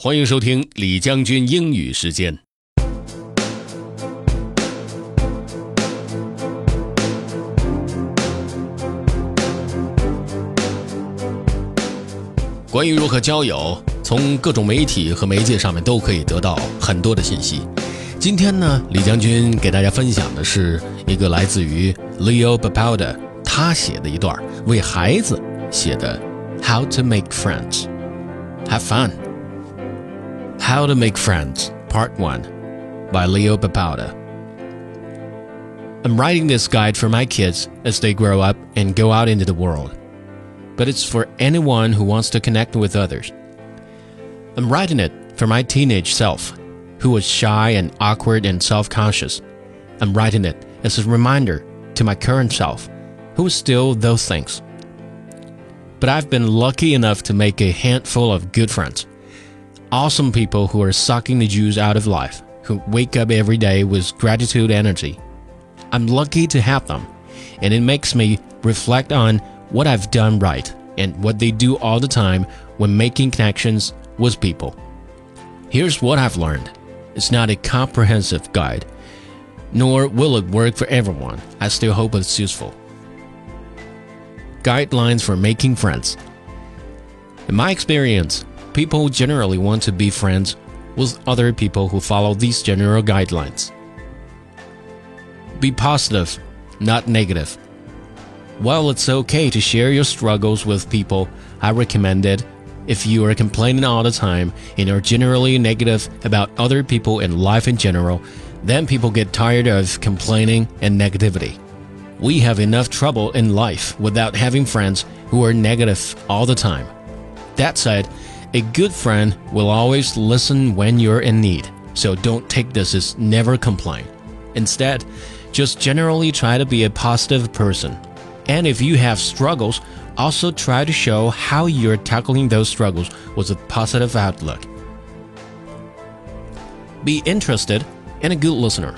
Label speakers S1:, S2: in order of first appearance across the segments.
S1: 欢迎收听李将军英语时间。关于如何交友，从各种媒体和媒介上面都可以得到很多的信息。今天呢，李将军给大家分享的是一个来自于 Leo babalda 他写的一段为孩子写的 How to Make Friends。Have fun. How to Make Friends, Part 1 by Leo Babauta. I'm writing this guide for my kids as they grow up and go out into the world, but it's for anyone who wants to connect with others. I'm writing it for my teenage self, who was shy and awkward and self conscious. I'm writing it as a reminder to my current self, who is still those things. But I've been lucky enough to make a handful of good friends. Awesome people who are sucking the juice out of life, who wake up every day with gratitude energy. I'm lucky to have them, and it makes me reflect on what I've done right and what they do all the time when making connections with people. Here's what I've learned it's not a comprehensive guide, nor will it work for everyone. I still hope it's useful. Guidelines for making friends. In my experience, people generally want to be friends with other people who follow these general guidelines. Be positive, not negative. While it's okay to share your struggles with people, I recommend it if you are complaining all the time and are generally negative about other people and life in general, then people get tired of complaining and negativity. We have enough trouble in life without having friends who are negative all the time. That said, a good friend will always listen when you're in need, so don't take this as never complain. Instead, just generally try to be a positive person. And if you have struggles, also try to show how you're tackling those struggles with a positive outlook. Be interested and a good listener.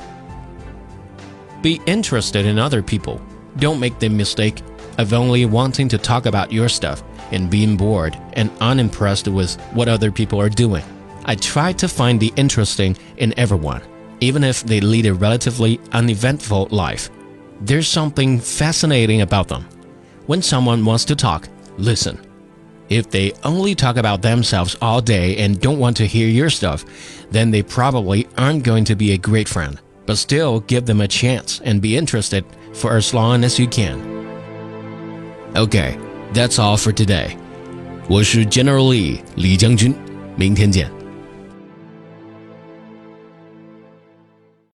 S1: Be interested in other people. Don't make the mistake of only wanting to talk about your stuff and being bored and unimpressed with what other people are doing. I try to find the interesting in everyone, even if they lead a relatively uneventful life. There's something fascinating about them. When someone wants to talk, listen. If they only talk about themselves all day and don't want to hear your stuff, then they probably aren't going to be a great friend. But still, give them a chance and be interested for as long as you can. Okay, that's all for today. 我是 General Lee 李将军，明天见。